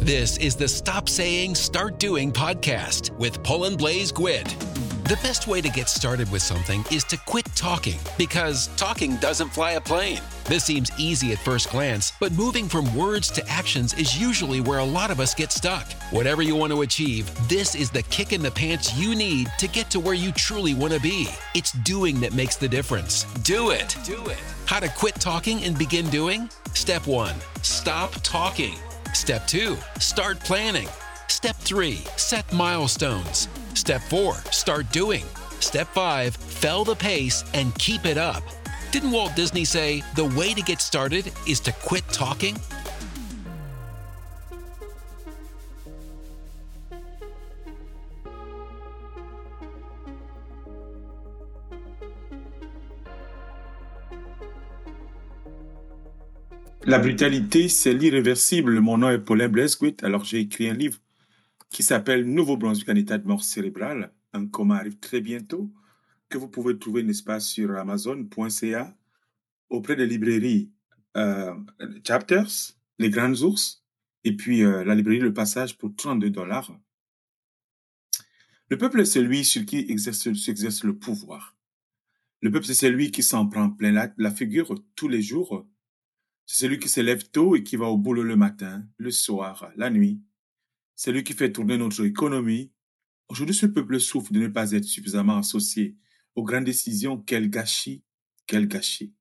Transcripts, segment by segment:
This is the Stop Saying, Start Doing podcast with Poland Blaze Gwid. The best way to get started with something is to quit talking because talking doesn't fly a plane. This seems easy at first glance, but moving from words to actions is usually where a lot of us get stuck. Whatever you want to achieve, this is the kick in the pants you need to get to where you truly want to be. It's doing that makes the difference. Do it. Do it. How to quit talking and begin doing? Step one, stop talking. Step two, start planning. Step three, set milestones. Step four, start doing. Step five, fell the pace and keep it up. Didn't Walt Disney say the way to get started is to quit talking? La brutalité, c'est l'irréversible. Mon nom est Paulin Blesquit. Alors, j'ai écrit un livre qui s'appelle Nouveau-Brunswick en état de mort cérébrale. Un coma arrive très bientôt, que vous pouvez trouver, n'est-ce pas, sur Amazon.ca, auprès des librairies euh, Chapters, Les Grandes Ours, et puis euh, la librairie Le Passage pour 32 dollars. Le peuple est celui sur qui exerce, s'exerce le pouvoir. Le peuple, c'est celui qui s'en prend plein la figure tous les jours. C'est celui qui se lève tôt et qui va au boulot le matin, le soir, la nuit. C'est lui qui fait tourner notre économie. Aujourd'hui, ce peuple souffre de ne pas être suffisamment associé aux grandes décisions. Quel gâchis, quel gâchis.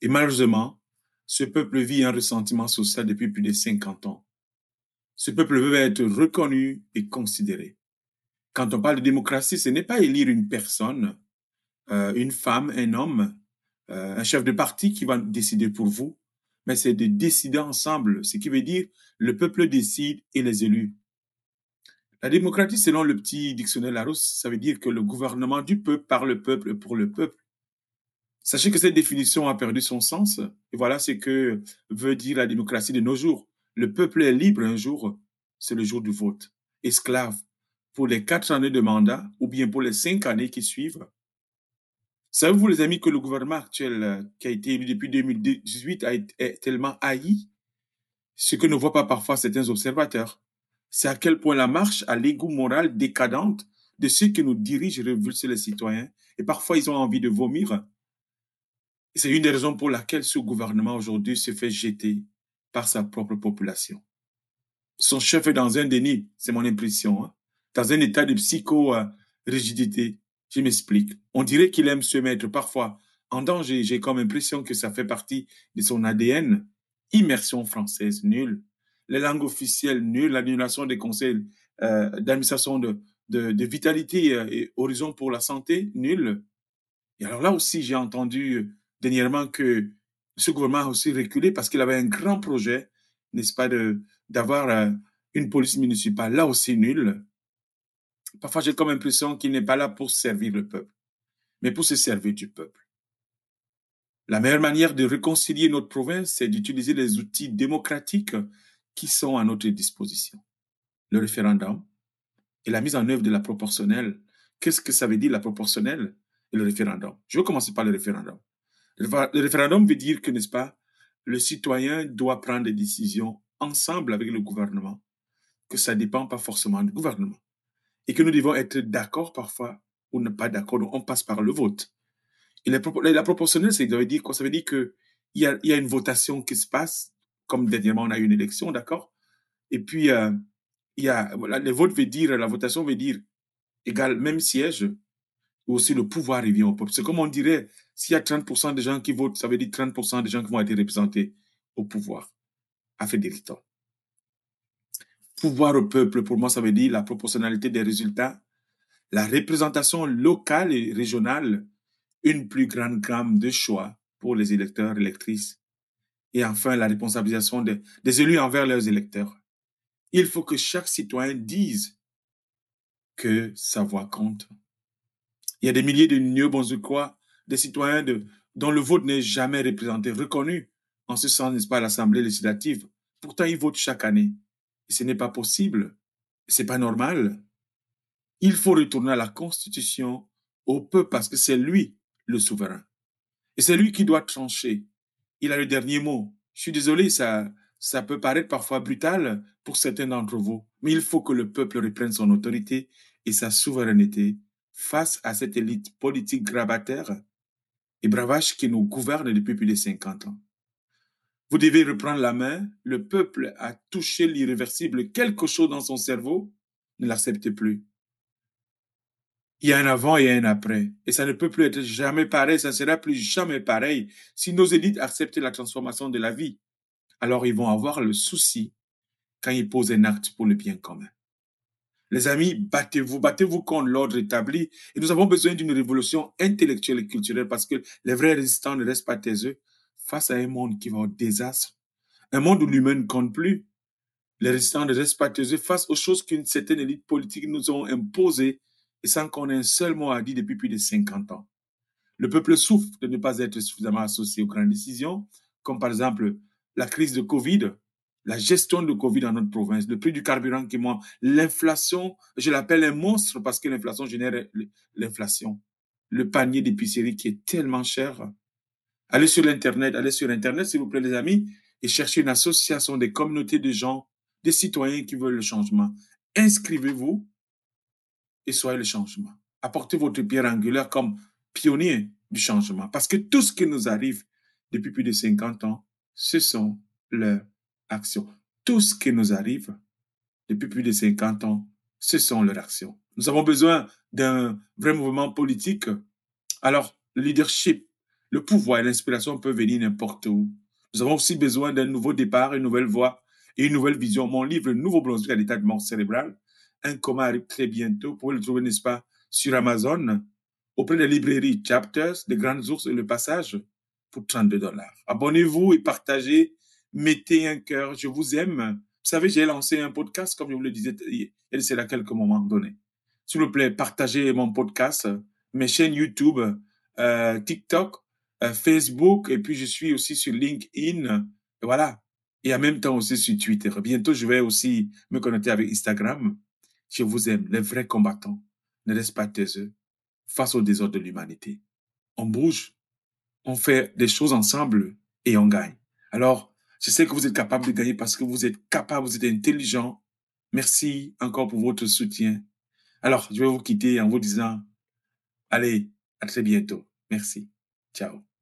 Et malheureusement, ce peuple vit un ressentiment social depuis plus de 50 ans. Ce peuple veut être reconnu et considéré. Quand on parle de démocratie, ce n'est pas élire une personne, euh, une femme, un homme, euh, un chef de parti qui va décider pour vous, mais c'est de décider ensemble, ce qui veut dire le peuple décide et les élus. La démocratie, selon le petit dictionnaire Larousse, ça veut dire que le gouvernement du peuple, par le peuple pour le peuple. Sachez que cette définition a perdu son sens. Et voilà ce que veut dire la démocratie de nos jours. Le peuple est libre un jour, c'est le jour du vote. Esclave pour les quatre années de mandat ou bien pour les cinq années qui suivent. Savez-vous, les amis, que le gouvernement actuel euh, qui a été élu depuis 2018 a été, est tellement haï, ce que ne voient pas parfois certains observateurs, c'est à quel point la marche à l'égout moral décadente de ceux qui nous dirigent révulse les citoyens, et parfois ils ont envie de vomir. C'est une des raisons pour laquelle ce gouvernement aujourd'hui se fait jeter par sa propre population. Son chef est dans un déni, c'est mon impression, hein, dans un état de psycho-rigidité. Je m'explique. On dirait qu'il aime se mettre parfois en danger. J'ai comme impression que ça fait partie de son ADN. Immersion française, nulle. Les langues officielles, nulles. L'annulation des conseils euh, d'administration de, de, vitalité euh, et horizon pour la santé, nulle. Et alors là aussi, j'ai entendu euh, dernièrement que ce gouvernement a aussi reculé parce qu'il avait un grand projet, n'est-ce pas, d'avoir une police municipale. Là aussi, nulle. Parfois, j'ai comme impression qu'il n'est pas là pour servir le peuple, mais pour se servir du peuple. La meilleure manière de réconcilier notre province, c'est d'utiliser les outils démocratiques qui sont à notre disposition. Le référendum et la mise en œuvre de la proportionnelle. Qu'est-ce que ça veut dire la proportionnelle et le référendum? Je vais commencer par le référendum. Le référendum veut dire que, n'est-ce pas, le citoyen doit prendre des décisions ensemble avec le gouvernement, que ça ne dépend pas forcément du gouvernement et que nous devons être d'accord parfois ou ne pas d'accord. Donc, on passe par le vote. Et la, la proportionnelle, ça veut dire quoi? Ça veut dire que il y a, y a une votation qui se passe, comme dernièrement on a eu une élection, d'accord? Et puis euh, il y a voilà, le vote veut dire, la votation veut dire égal même siège, ou aussi le pouvoir revient au peuple. C'est comme on dirait, s'il y a 30% de gens qui votent, ça veut dire 30% de gens qui vont être représentés au pouvoir, à Fédériton pouvoir au peuple, pour moi, ça veut dire la proportionnalité des résultats, la représentation locale et régionale, une plus grande gamme de choix pour les électeurs, électrices, et enfin la responsabilisation des, élus envers leurs électeurs. Il faut que chaque citoyen dise que sa voix compte. Il y a des milliers de quoi, des citoyens dont le vote n'est jamais représenté, reconnu, en ce sens, n'est-ce pas, l'Assemblée législative. Pourtant, ils votent chaque année. Ce n'est pas possible. C'est pas normal. Il faut retourner à la Constitution, au peuple, parce que c'est lui le souverain. Et c'est lui qui doit trancher. Il a le dernier mot. Je suis désolé, ça, ça peut paraître parfois brutal pour certains d'entre vous, mais il faut que le peuple reprenne son autorité et sa souveraineté face à cette élite politique grabataire et bravache qui nous gouverne depuis plus de 50 ans. Vous devez reprendre la main. Le peuple a touché l'irréversible. Quelque chose dans son cerveau ne l'accepte plus. Il y a un avant et un après. Et ça ne peut plus être jamais pareil. Ça ne sera plus jamais pareil. Si nos élites acceptent la transformation de la vie, alors ils vont avoir le souci quand ils posent un acte pour le bien commun. Les amis, battez-vous, battez-vous contre l'ordre établi. Et nous avons besoin d'une révolution intellectuelle et culturelle parce que les vrais résistants ne restent pas taiseux face à un monde qui va au désastre. Un monde où l'humain ne compte plus. Les résistants ne restent face aux choses qu'une certaine élite politique nous ont imposées et sans qu'on ait un seul mot à dire depuis plus de 50 ans. Le peuple souffre de ne pas être suffisamment associé aux grandes décisions, comme par exemple la crise de Covid, la gestion de Covid dans notre province, le prix du carburant qui monte, l'inflation, je l'appelle un monstre parce que l'inflation génère l'inflation. Le panier d'épicerie qui est tellement cher. Allez sur l'Internet, allez sur Internet, s'il vous plaît, les amis, et cherchez une association des communautés de gens, des citoyens qui veulent le changement. Inscrivez-vous et soyez le changement. Apportez votre pierre angulaire comme pionnier du changement. Parce que tout ce qui nous arrive depuis plus de 50 ans, ce sont leurs actions. Tout ce qui nous arrive depuis plus de 50 ans, ce sont leurs actions. Nous avons besoin d'un vrai mouvement politique. Alors, le leadership, le pouvoir et l'inspiration peuvent venir n'importe où. Nous avons aussi besoin d'un nouveau départ, une nouvelle voie et une nouvelle vision. Mon livre, Nouveau Brunswick à l'état de mort cérébrale, un coma arrive très bientôt. Vous pouvez le trouver, n'est-ce pas, sur Amazon, auprès des librairies Chapters, des grandes ours et le passage pour 32 dollars. Abonnez-vous et partagez. Mettez un cœur. Je vous aime. Vous savez, j'ai lancé un podcast, comme je vous le disais, et c'est à quelques moments donnés. S'il vous plaît, partagez mon podcast, mes chaînes YouTube, euh, TikTok, Facebook, et puis je suis aussi sur LinkedIn. Voilà. Et en même temps aussi sur Twitter. Bientôt, je vais aussi me connecter avec Instagram. Je vous aime. Les vrais combattants ne restent pas taiseux face au désordre de l'humanité. On bouge on fait des choses ensemble et on gagne. Alors, je sais que vous êtes capable de gagner parce que vous êtes capable, vous êtes intelligent. Merci encore pour votre soutien. Alors, je vais vous quitter en vous disant, allez, à très bientôt. Merci. Ciao.